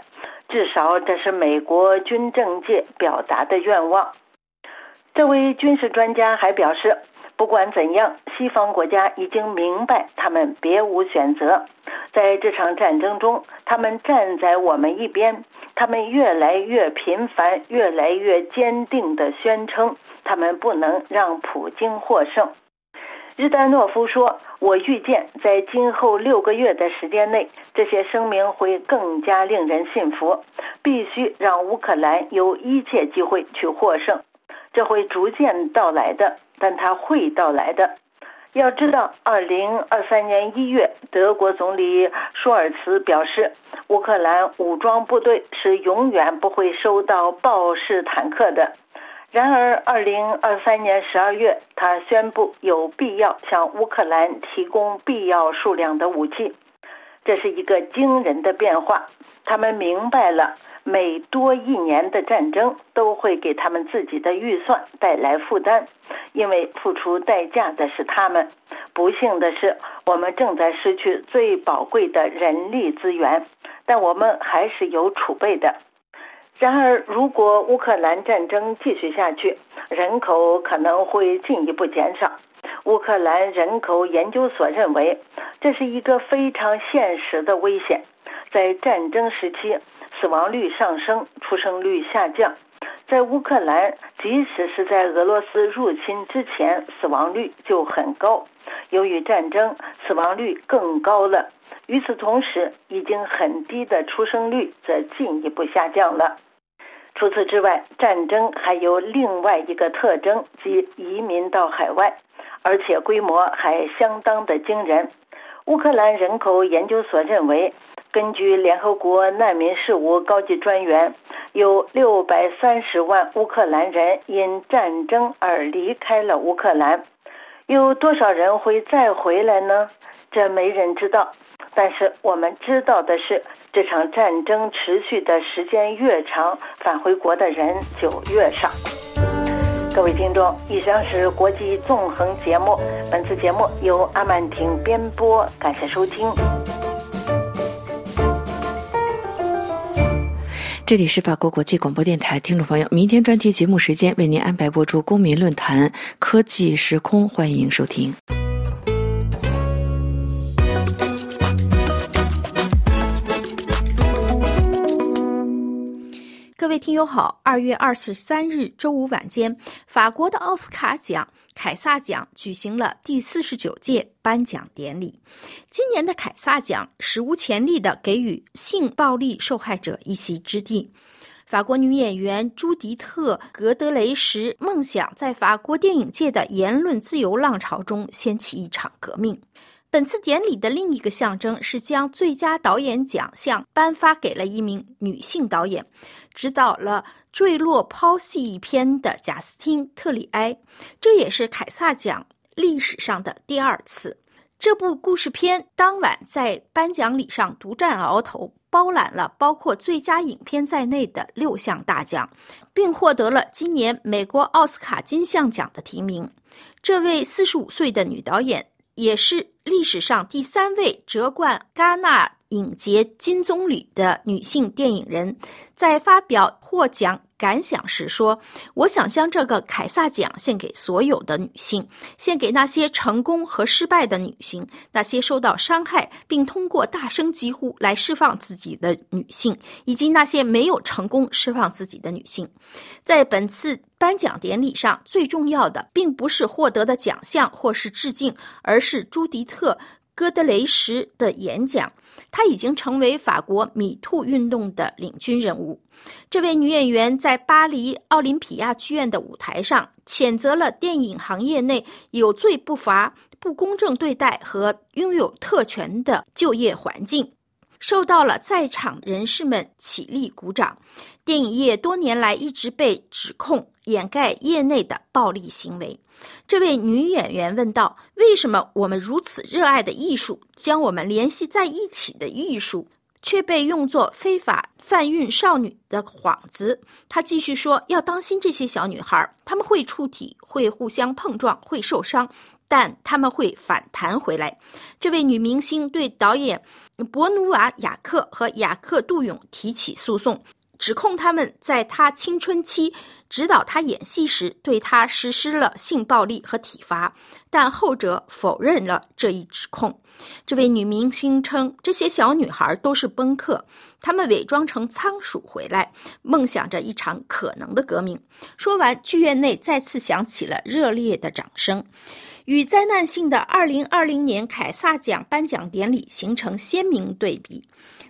[SPEAKER 4] 至少这是美国军政界表达的愿望。这位军事专家还表示，不管怎样，西方国家已经明白他们别无选择。在这场战争中，他们站在我们一边。他们越来越频繁、越来越坚定地宣称，他们不能让普京获胜。日丹诺夫说：“我预见，在今后六个月的时间内，这些声明会更加令人信服。必须让乌克兰有一切机会去获胜，这会逐渐到来的，但它会到来的。要知道，二零二三年一月，德国总理舒尔茨表示，乌克兰武装部队是永远不会收到豹式坦克的。”然而，二零二三年十二月，他宣布有必要向乌克兰提供必要数量的武器，这是一个惊人的变化。他们明白了，每多一年的战争都会给他们自己的预算带来负担，因为付出代价的是他们。不幸的是，我们正在失去最宝贵的人力资源，但我们还是有储备的。然而，如果乌克兰战争继续下去，人口可能会进一步减少。乌克兰人口研究所认为，这是一个非常现实的危险。在战争时期，死亡率上升，出生率下降。在乌克兰，即使是在俄罗斯入侵之前，死亡率就很高。由于战争，死亡率更高了。与此同时，已经很低的出生率则进一步下降了。除此之外，战争还有另外一个特征，即移民到海外，而且规模还相当的惊人。乌克兰人口研究所认为，根据联合国难民事务高级专员，有六百三十万乌克兰人因战争而离开了乌克兰。有多少人会再回来呢？这没人知道。但是我们知道的是。这场战争持续的时间越长，返回国的人就越少。各位听众，以上是国际纵横节目，本次节目由阿曼婷编播，感谢收听。
[SPEAKER 1] 这里是法国国际广播电台，听众朋友，明天专题节目时间为您安排播出公民论坛科技时空，欢迎收听。
[SPEAKER 8] 各位听友好，二月二十三日周五晚间，法国的奥斯卡奖凯撒奖举行了第四十九届颁奖典礼。今年的凯撒奖史无前例的给予性暴力受害者一席之地。法国女演员朱迪特·格德雷什梦想在法国电影界的言论自由浪潮中掀起一场革命。本次典礼的另一个象征是将最佳导演奖项颁发给了一名女性导演，执导了《坠落抛弃》一篇的贾斯汀·特里埃，这也是凯撒奖历史上的第二次。这部故事片当晚在颁奖礼上独占鳌头，包揽了包括最佳影片在内的六项大奖，并获得了今年美国奥斯卡金像奖的提名。这位四十五岁的女导演。也是历史上第三位折冠戛纳影节金棕榈的女性电影人，在发表获奖感想时说：“我想将这个凯撒奖献给所有的女性，献给那些成功和失败的女性，那些受到伤害并通过大声疾呼来释放自己的女性，以及那些没有成功释放自己的女性。”在本次。颁奖典礼上最重要的，并不是获得的奖项或是致敬，而是朱迪特·戈德雷什的演讲。她已经成为法国米兔运动的领军人物。这位女演员在巴黎奥林匹亚剧院的舞台上，谴责了电影行业内有罪不罚、不公正对待和拥有特权的就业环境。受到了在场人士们起立鼓掌。电影业多年来一直被指控掩盖业内的暴力行为。这位女演员问道：“为什么我们如此热爱的艺术，将我们联系在一起的艺术，却被用作非法贩运少女的幌子。她继续说：“要当心这些小女孩，她们会触体，会互相碰撞，会受伤，但他们会反弹回来。”这位女明星对导演博努瓦·雅克和雅克·杜永提起诉讼。指控他们在他青春期指导他演戏时对他实施了性暴力和体罚，但后者否认了这一指控。这位女明星称，这些小女孩都是宾客，她们伪装成仓鼠回来，梦想着一场可能的革命。说完，剧院内再次响起了热烈的掌声。与灾难性的2020年凯撒奖颁奖典礼形成鲜明对比。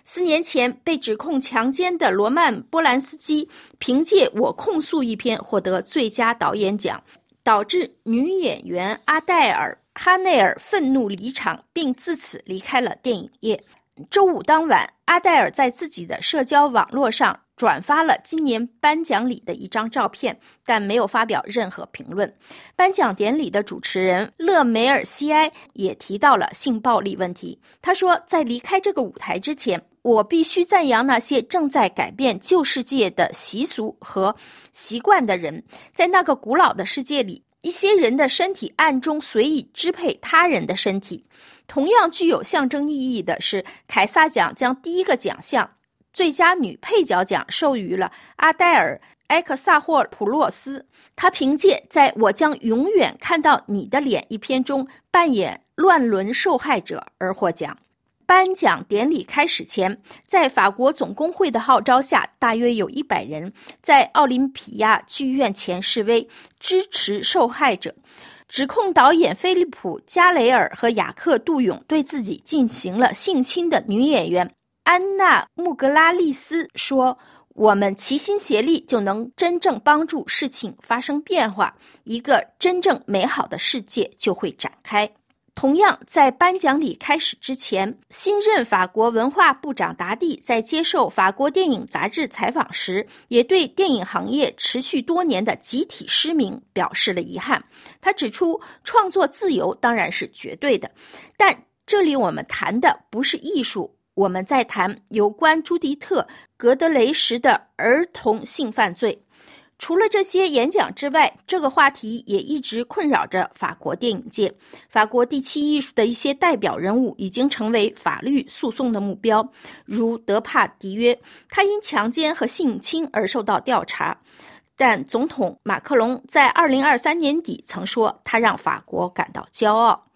[SPEAKER 8] 四年前被指控强奸的罗曼·波兰斯基，凭借《我控诉》一篇获得最佳导演奖，导致女演员阿黛尔·哈内尔愤怒离场，并自此离开了电影业。周五当晚，阿黛尔在自己的社交网络上。转发了今年颁奖礼的一张照片，但没有发表任何评论。颁奖典礼的主持人勒梅尔西埃也提到了性暴力问题。他说：“在离开这个舞台之前，我必须赞扬那些正在改变旧世界的习俗和习惯的人。在那个古老的世界里，一些人的身体暗中随意支配他人的身体。同样具有象征意义的是，凯撒奖将第一个奖项。”最佳女配角奖授予了阿黛尔·埃克萨霍普洛斯，她凭借在我将永远看到你的脸一篇中扮演乱伦受害者而获奖。颁奖典礼开始前，在法国总工会的号召下，大约有一百人在奥林匹亚剧院前示威，支持受害者，指控导演菲利普·加雷尔和雅克·杜永对自己进行了性侵的女演员。安娜·穆格拉利斯说：“我们齐心协力，就能真正帮助事情发生变化，一个真正美好的世界就会展开。”同样，在颁奖礼开始之前，新任法国文化部长达蒂在接受法国电影杂志采访时，也对电影行业持续多年的集体失明表示了遗憾。他指出，创作自由当然是绝对的，但这里我们谈的不是艺术。我们在谈有关朱迪特·格德雷什的儿童性犯罪。除了这些演讲之外，这个话题也一直困扰着法国电影界。法国第七艺术的一些代表人物已经成为法律诉讼的目标，如德帕迪约，他因强奸和性侵而受到调查。但总统马克龙在二零二三年底曾说，他让法国感到骄傲。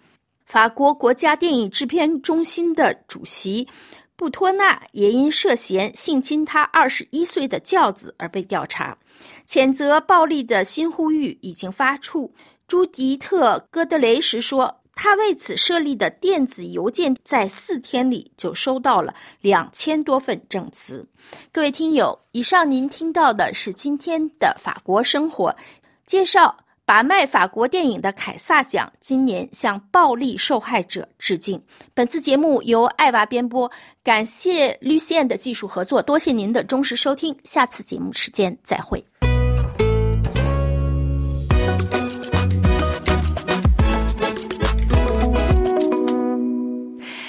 [SPEAKER 8] 法国国家电影制片中心的主席布托纳也因涉嫌性侵他二十一岁的教子而被调查。谴责暴力的新呼吁已经发出。朱迪特·戈德雷什说，他为此设立的电子邮件在四天里就收到了两千多份证词。各位听友，以上您听到的是今天的法国生活介绍。把卖法国电影的凯撒奖今年向暴力受害者致敬。本次节目由艾娃编播，感谢绿线的技术合作，多谢您的忠实收听。下次节目时间再会。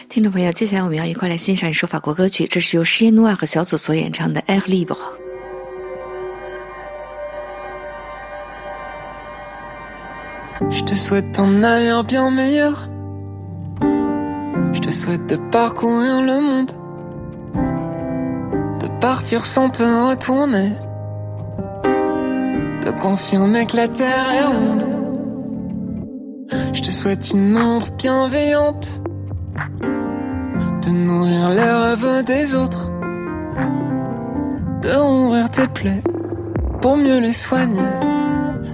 [SPEAKER 1] 听众朋友，接下来我们要一块来欣赏一首法国歌曲，这是由施耶努瓦和小组所演唱的《Air Libre》。
[SPEAKER 9] Je te souhaite un ailleurs bien meilleur. Je te souhaite de parcourir le monde. De partir sans te retourner. De confirmer que la terre est ronde. Je te souhaite une ombre bienveillante. De nourrir les rêves des autres. De rouvrir tes plaies pour mieux les soigner.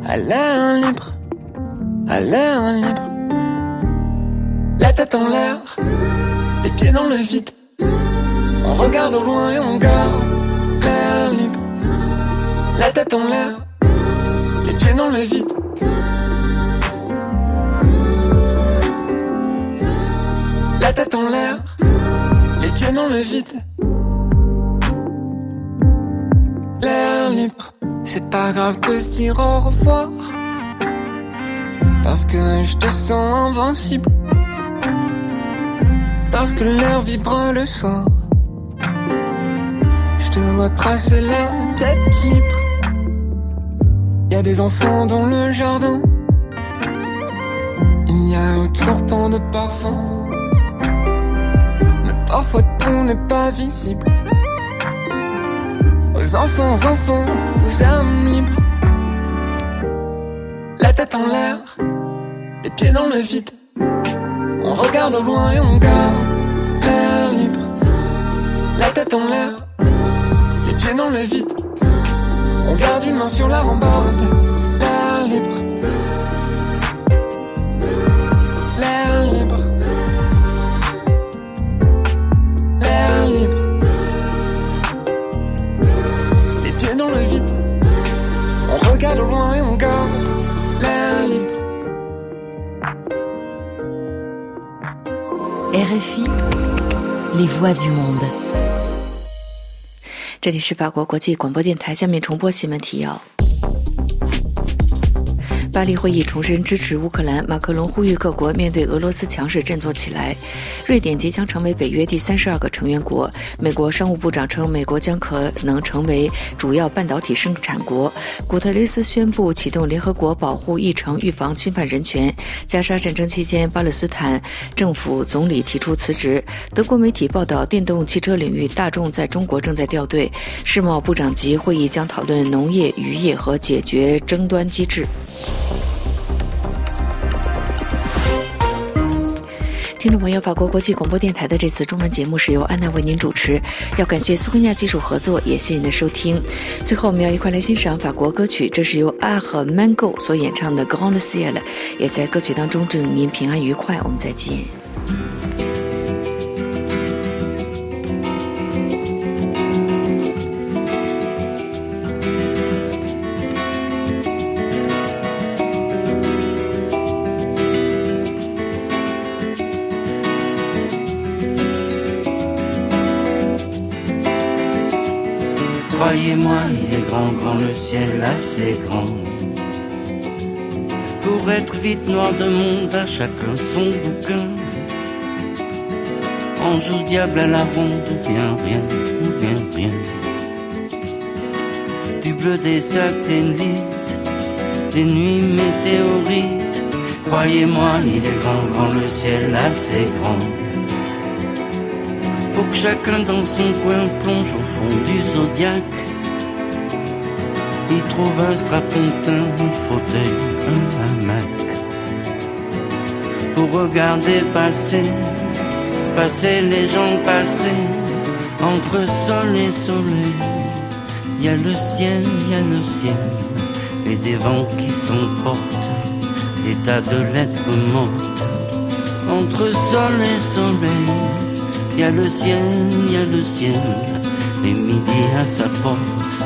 [SPEAKER 9] À l'air libre l'air libre. La tête en l'air, les pieds dans le vide. On regarde au loin et on garde l'air libre. La tête en l'air, les pieds dans le vide. La tête en l'air, les pieds dans le vide. L'air libre, c'est pas grave de se dire au revoir. Parce que je te sens invincible. Parce que l'air vibre le soir. Je te vois tracer la tête libre. Y a des enfants dans le jardin. Il y a autour tant de parfums. Mais parfois tout n'est pas visible. Aux enfants, aux enfants, aux âmes libres. La tête en l'air, les pieds dans le vide. On regarde au loin et on garde l'air libre. La tête en l'air, les pieds dans le vide. On garde une main sur la rambarde, l'air libre.
[SPEAKER 10] RFI, les voix du monde.
[SPEAKER 1] 这里是法国国际广播电台，下面重播新闻提要。巴黎会议重申支持乌克兰，马克龙呼吁各国面对俄罗斯强势振作起来。瑞典即将成为北约第三十二个成员国。美国商务部长称，美国将可能成为主要半导体生产国。古特雷斯宣布启动联合国保护议程，预防侵犯人权。加沙战争期间，巴勒斯坦政府总理提出辞职。德国媒体报道，电动汽车领域大众在中国正在掉队。世贸部长级会议将讨论农业、渔业和解决争端机制。听众朋友，法国国际广播电台的这次中文节目是由安娜为您主持，要感谢苏菲亚技术合作，也谢谢您的收听。最后，我们要一块来欣赏法国歌曲，这是由阿和 Mango 所演唱的《Grand Ciel》，也在歌曲当中祝您平安愉快。我们再见。
[SPEAKER 11] Le ciel, assez grand. Pour être vite noir de monde, à chacun son bouquin. Ange ou diable à la ronde, ou bien rien, ou bien rien. Du bleu des satellites, des nuits météorites. Croyez-moi, il est grand, grand le ciel, assez grand pour que chacun dans son coin plonge au fond du zodiaque. Il trouve un strapontin, un fauteuil, un hamac. Pour regarder passer, passer les gens passer, entre sol et soleil. Il y a le ciel, il y a le ciel, et des vents qui s'emportent, des tas de lettres mortes. Entre sol et soleil, il y a le ciel, il y a le ciel, et midi à sa porte,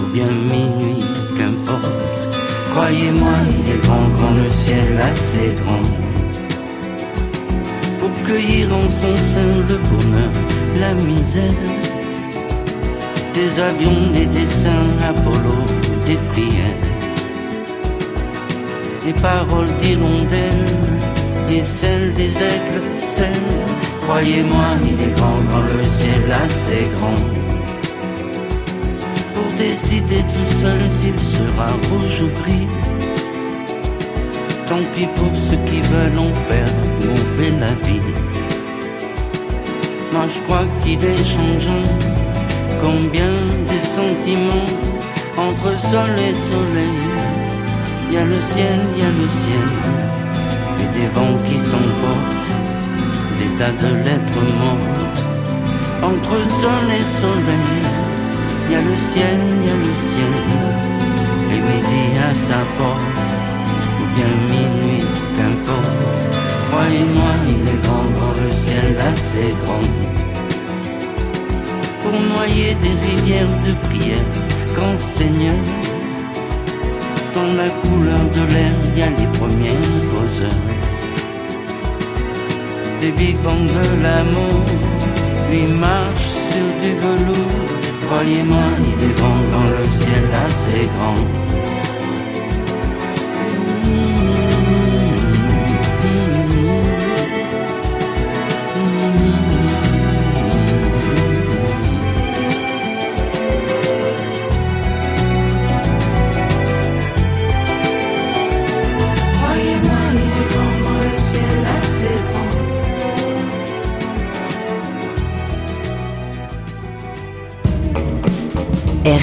[SPEAKER 11] ou bien minuit, qu'importe. Croyez-moi, il est grand, grand le ciel, assez grand. Pour cueillir en son sein le bonheur, la misère. Des avions et des saints, Apollo, des prières. Les paroles d'hirondelles et celles des aigles, celles Croyez-moi, il est grand, grand le ciel, assez grand. Décider tout seul s'il sera rouge ou gris. Tant pis pour ceux qui veulent en faire mauvais la vie. Moi je crois qu'il est changeant. Combien des sentiments entre sol et soleil. Il y a le ciel, il y a le ciel, et des vents qui s'emportent des tas de lettres mortes. Entre sol et soleil, il y a le ciel, y a le ciel, et midi à sa porte, ou bien minuit, qu'importe. Croyez-moi, il est grand, grand le ciel, assez grand. Pour noyer des rivières de prière, grand Seigneur. Dans la couleur de l'air, y a les premières heures des big de l'amour. Lui marche sur du velours. Croyez-moi, il est grand dans le ciel, assez grand.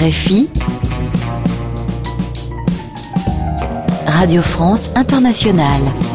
[SPEAKER 10] RFI, Radio France Internationale.